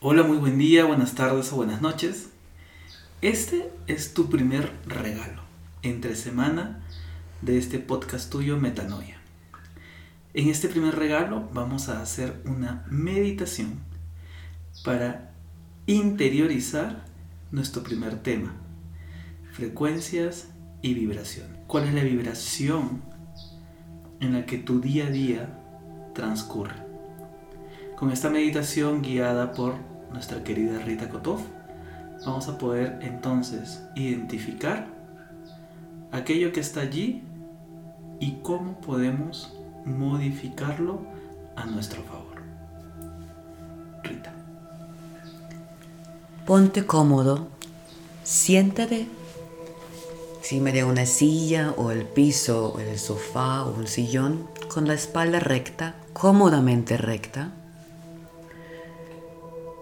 Hola, muy buen día, buenas tardes o buenas noches. Este es tu primer regalo entre semana de este podcast tuyo Metanoia. En este primer regalo vamos a hacer una meditación para interiorizar nuestro primer tema, frecuencias y vibración. ¿Cuál es la vibración en la que tu día a día transcurre? Con esta meditación guiada por nuestra querida Rita Kotov, vamos a poder entonces identificar aquello que está allí y cómo podemos modificarlo a nuestro favor. Rita. Ponte cómodo, siéntate encima de una silla o el piso o el sofá o un sillón con la espalda recta, cómodamente recta.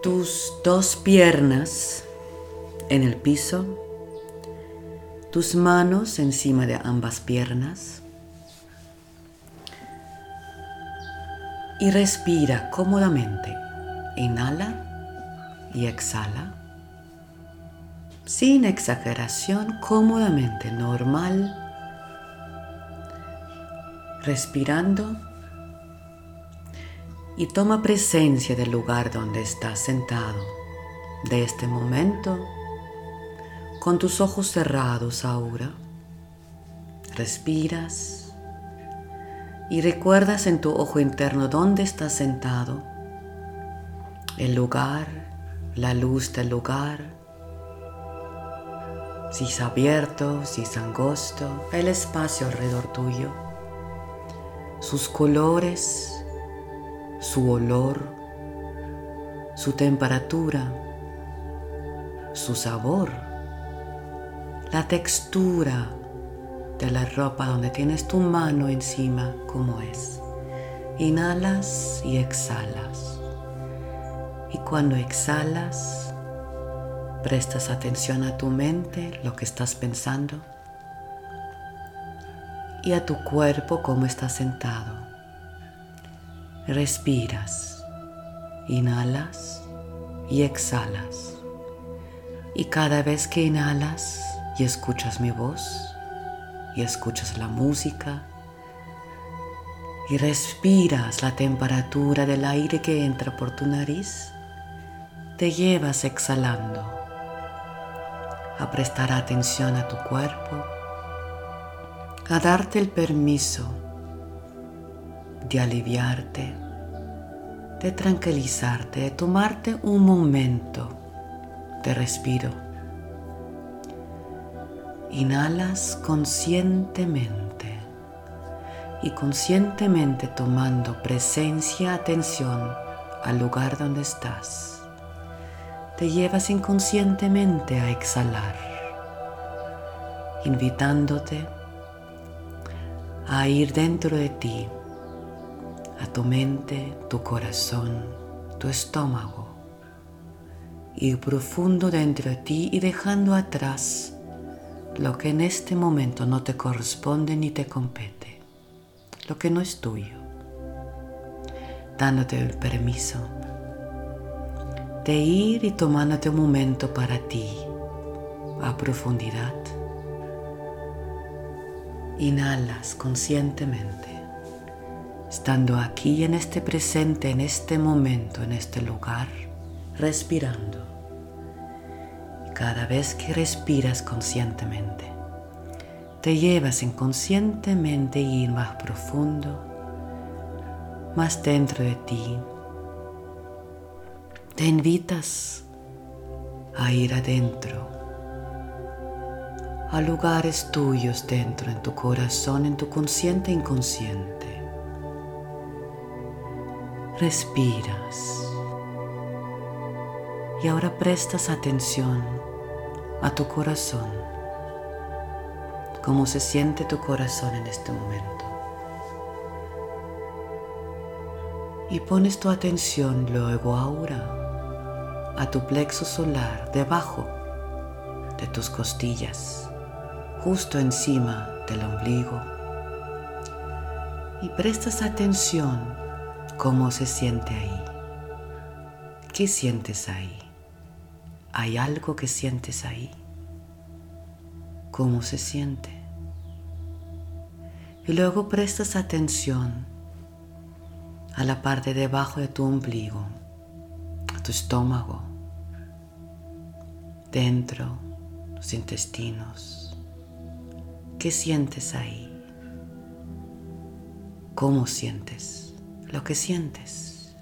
Tus dos piernas en el piso, tus manos encima de ambas piernas. Y respira cómodamente. Inhala y exhala. Sin exageración, cómodamente, normal. Respirando. Y toma presencia del lugar donde estás sentado. De este momento, con tus ojos cerrados ahora, respiras y recuerdas en tu ojo interno dónde estás sentado, el lugar, la luz del lugar, si es abierto, si es angosto, el espacio alrededor tuyo, sus colores, su olor, su temperatura, su sabor, la textura de la ropa donde tienes tu mano encima como es. Inhalas y exhalas. Y cuando exhalas, prestas atención a tu mente, lo que estás pensando, y a tu cuerpo como estás sentado. Respiras, inhalas y exhalas. Y cada vez que inhalas y escuchas mi voz, y escuchas la música, y respiras la temperatura del aire que entra por tu nariz, te llevas exhalando a prestar atención a tu cuerpo, a darte el permiso de aliviarte, de tranquilizarte, de tomarte un momento de respiro. Inhalas conscientemente y conscientemente tomando presencia, atención al lugar donde estás. Te llevas inconscientemente a exhalar, invitándote a ir dentro de ti a tu mente, tu corazón, tu estómago, ir profundo dentro de ti y dejando atrás lo que en este momento no te corresponde ni te compete, lo que no es tuyo, dándote el permiso de ir y tomándote un momento para ti a profundidad. Inhalas conscientemente estando aquí en este presente, en este momento, en este lugar, respirando. Y cada vez que respiras conscientemente, te llevas inconscientemente ir más profundo, más dentro de ti. Te invitas a ir adentro, a lugares tuyos dentro, en tu corazón, en tu consciente inconsciente respiras y ahora prestas atención a tu corazón, cómo se siente tu corazón en este momento. Y pones tu atención luego ahora a tu plexo solar debajo de tus costillas, justo encima del ombligo. Y prestas atención cómo se siente ahí, ¿Qué sientes ahí? ¿Hay algo que sientes ahí? ¿Cómo se siente? Y luego prestas atención a la parte debajo de tu ombligo, a tu estómago, dentro, los intestinos. ¿Qué sientes ahí? ¿Cómo sientes lo que sientes?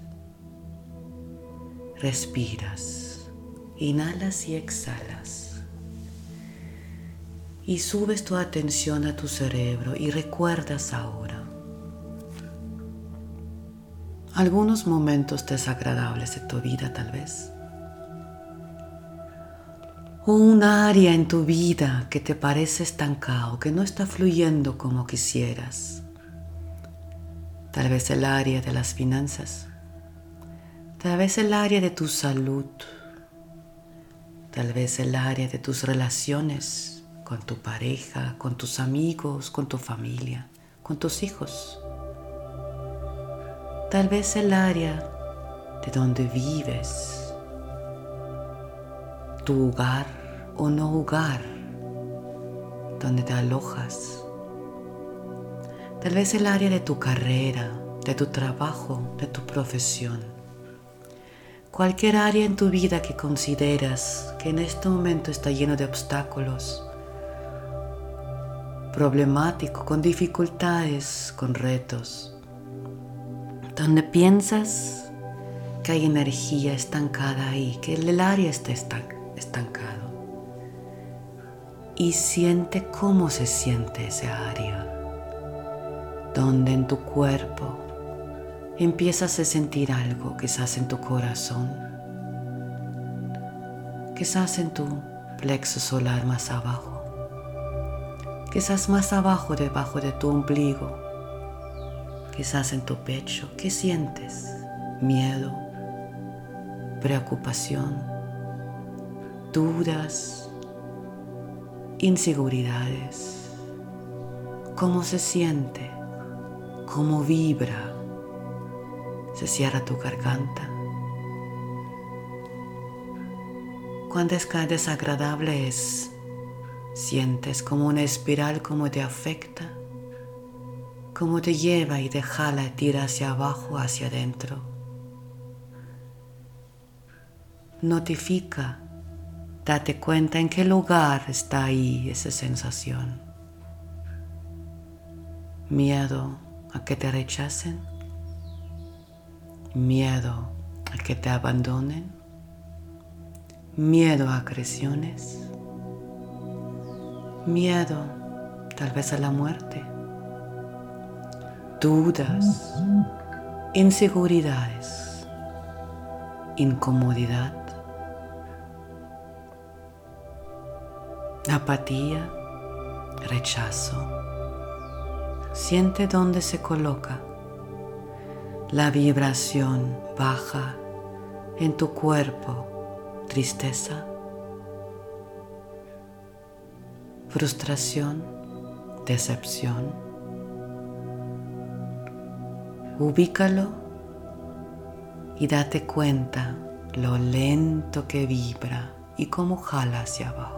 Respiras, inhalas y exhalas. Y subes tu atención a tu cerebro y recuerdas ahora algunos momentos desagradables de tu vida tal vez. O un área en tu vida que te parece estancado, que no está fluyendo como quisieras. Tal vez el área de las finanzas. Tal vez el área de tu salud. Tal vez el área de tus relaciones con tu pareja, con tus amigos, con tu familia, con tus hijos tal vez el área de donde vives, tu hogar o no hogar, donde te alojas, tal vez el área de tu carrera, de tu trabajo, de tu profesión, cualquier área en tu vida que consideras que en este momento está lleno de obstáculos, problemático, con dificultades, con retos. Donde piensas que hay energía estancada ahí, que el área está estancado. Y siente cómo se siente esa área, donde en tu cuerpo empiezas a sentir algo, quizás en tu corazón, quizás en tu plexo solar más abajo, quizás más abajo debajo de tu ombligo quizás en tu pecho. ¿Qué sientes? Miedo, preocupación, dudas, inseguridades. ¿Cómo se siente? ¿Cómo vibra? ¿Se cierra tu garganta? Cuán desagradable es, sientes como una espiral como te afecta cómo te lleva y te jala tira hacia abajo, hacia adentro. Notifica, date cuenta en qué lugar está ahí esa sensación. Miedo a que te rechacen, miedo a que te abandonen, miedo a agresiones, miedo tal vez a la muerte dudas, inseguridades, incomodidad, apatía, rechazo. Siente dónde se coloca. La vibración baja en tu cuerpo, tristeza, frustración, decepción. Ubícalo y date cuenta lo lento que vibra y cómo jala hacia abajo.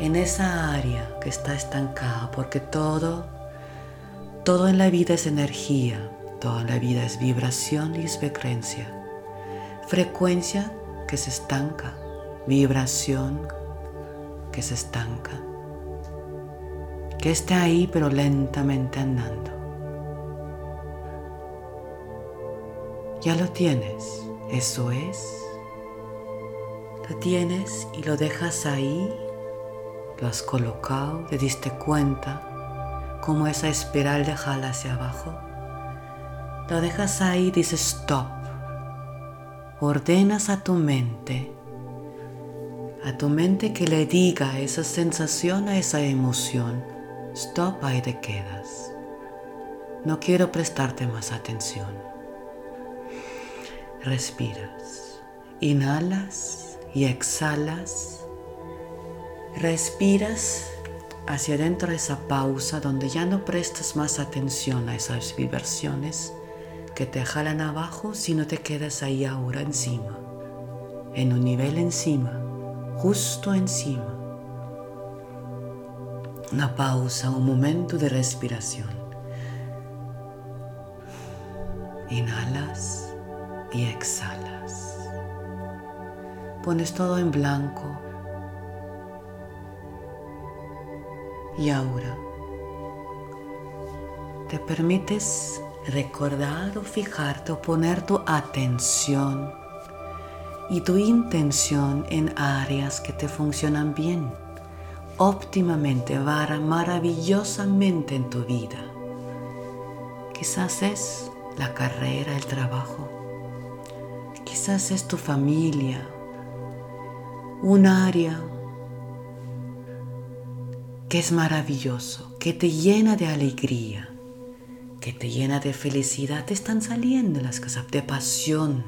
En esa área que está estancada, porque todo, todo en la vida es energía, toda la vida es vibración y es frecuencia. Frecuencia que se estanca, vibración que se estanca que está ahí pero lentamente andando. Ya lo tienes, eso es. Lo tienes y lo dejas ahí, lo has colocado, te diste cuenta como esa espiral de jala hacia abajo. Lo dejas ahí, dices stop. Ordenas a tu mente, a tu mente que le diga esa sensación, a esa emoción Stop, ahí te quedas. No quiero prestarte más atención. Respiras. Inhalas y exhalas. Respiras hacia adentro de esa pausa donde ya no prestas más atención a esas vibraciones que te jalan abajo si no te quedas ahí ahora encima, en un nivel encima, justo encima. Una pausa, un momento de respiración. Inhalas y exhalas. Pones todo en blanco. Y ahora te permites recordar o fijarte o poner tu atención y tu intención en áreas que te funcionan bien, óptimamente, maravillosamente en tu vida. Quizás es la carrera, el trabajo. Quizás es tu familia, un área que es maravilloso, que te llena de alegría que te llena de felicidad, te están saliendo las cosas de pasión,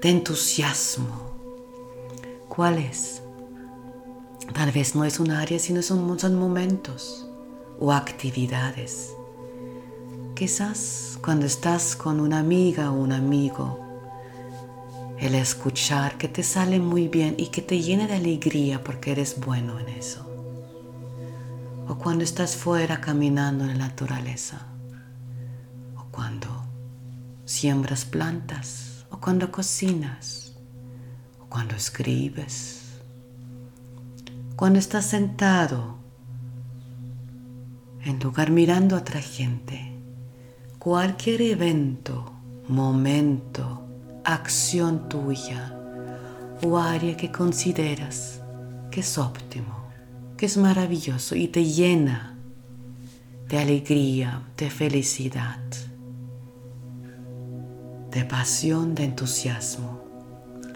de entusiasmo. ¿Cuál es? Tal vez no es un área, sino son, son momentos o actividades. Quizás cuando estás con una amiga o un amigo, el escuchar que te sale muy bien y que te llena de alegría porque eres bueno en eso o cuando estás fuera caminando en la naturaleza, o cuando siembras plantas, o cuando cocinas, o cuando escribes, cuando estás sentado en lugar mirando a otra gente, cualquier evento, momento, acción tuya o área que consideras que es óptimo que es maravilloso y te llena de alegría, de felicidad, de pasión, de entusiasmo.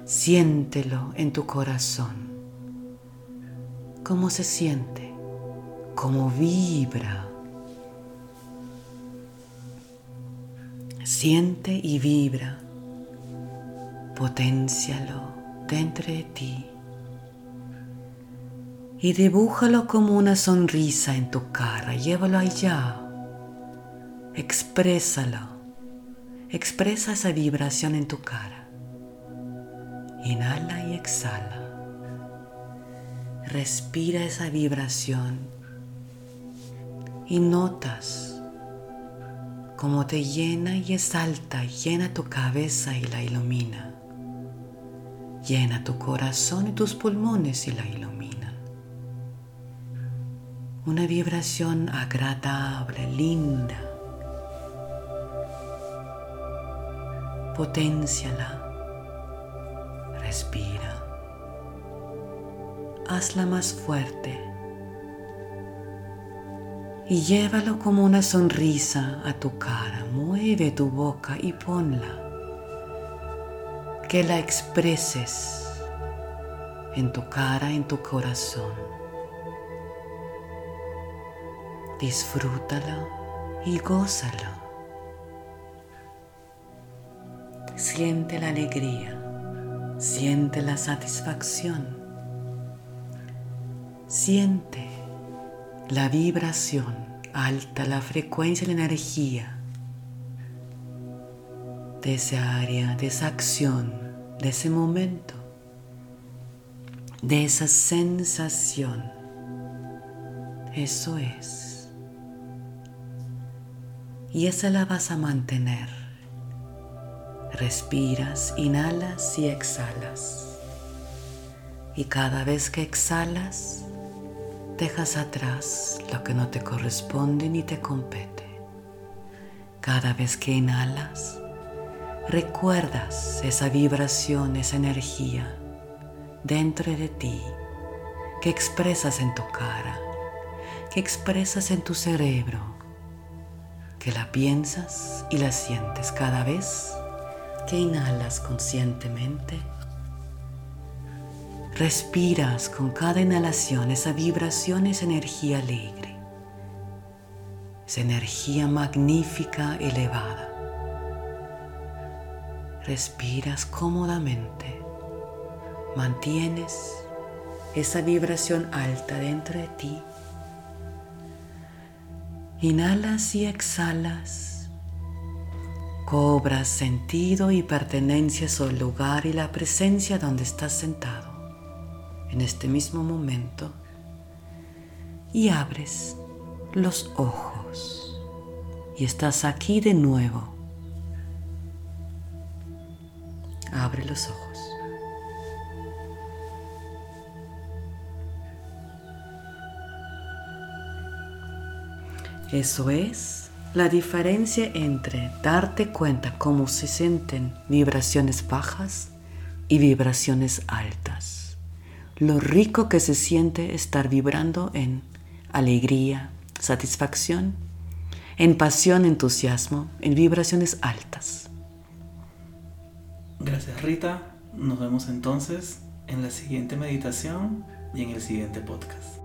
Siéntelo en tu corazón. ¿Cómo se siente? ¿Cómo vibra? Siente y vibra. Potencialo dentro de ti y dibújalo como una sonrisa en tu cara, llévalo allá, exprésalo, expresa esa vibración en tu cara. Inhala y exhala. Respira esa vibración y notas cómo te llena y exalta, llena tu cabeza y la ilumina. Llena tu corazón y tus pulmones y la ilumina una vibración agradable, linda. Potenciala. Respira. Hazla más fuerte. Y llévalo como una sonrisa a tu cara. Mueve tu boca y ponla. Que la expreses en tu cara, en tu corazón. Disfrútalo y gózalo. Siente la alegría, siente la satisfacción, siente la vibración alta, la frecuencia la energía de esa área, de esa acción, de ese momento, de esa sensación. Eso es y esa la vas a mantener. Respiras, inhalas y exhalas. Y cada vez que exhalas, dejas atrás lo que no te corresponde ni te compete. Cada vez que inhalas, recuerdas esa vibración, esa energía dentro de ti que expresas en tu cara, que expresas en tu cerebro que la piensas y la sientes cada vez que inhalas conscientemente. Respiras con cada inhalación esa vibración, esa energía alegre, esa energía magnífica, elevada. Respiras cómodamente, mantienes esa vibración alta dentro de ti Inhalas y exhalas Cobra sentido y pertenencia al lugar y la presencia donde estás sentado en este mismo momento y abres los ojos y estás aquí de nuevo. Abre los ojos. Eso es la diferencia entre darte cuenta cómo se sienten vibraciones bajas y vibraciones altas. Lo rico que se siente estar vibrando en alegría, satisfacción, en pasión, entusiasmo, en vibraciones altas. Gracias Rita. Nos vemos entonces en la siguiente meditación y en el siguiente podcast.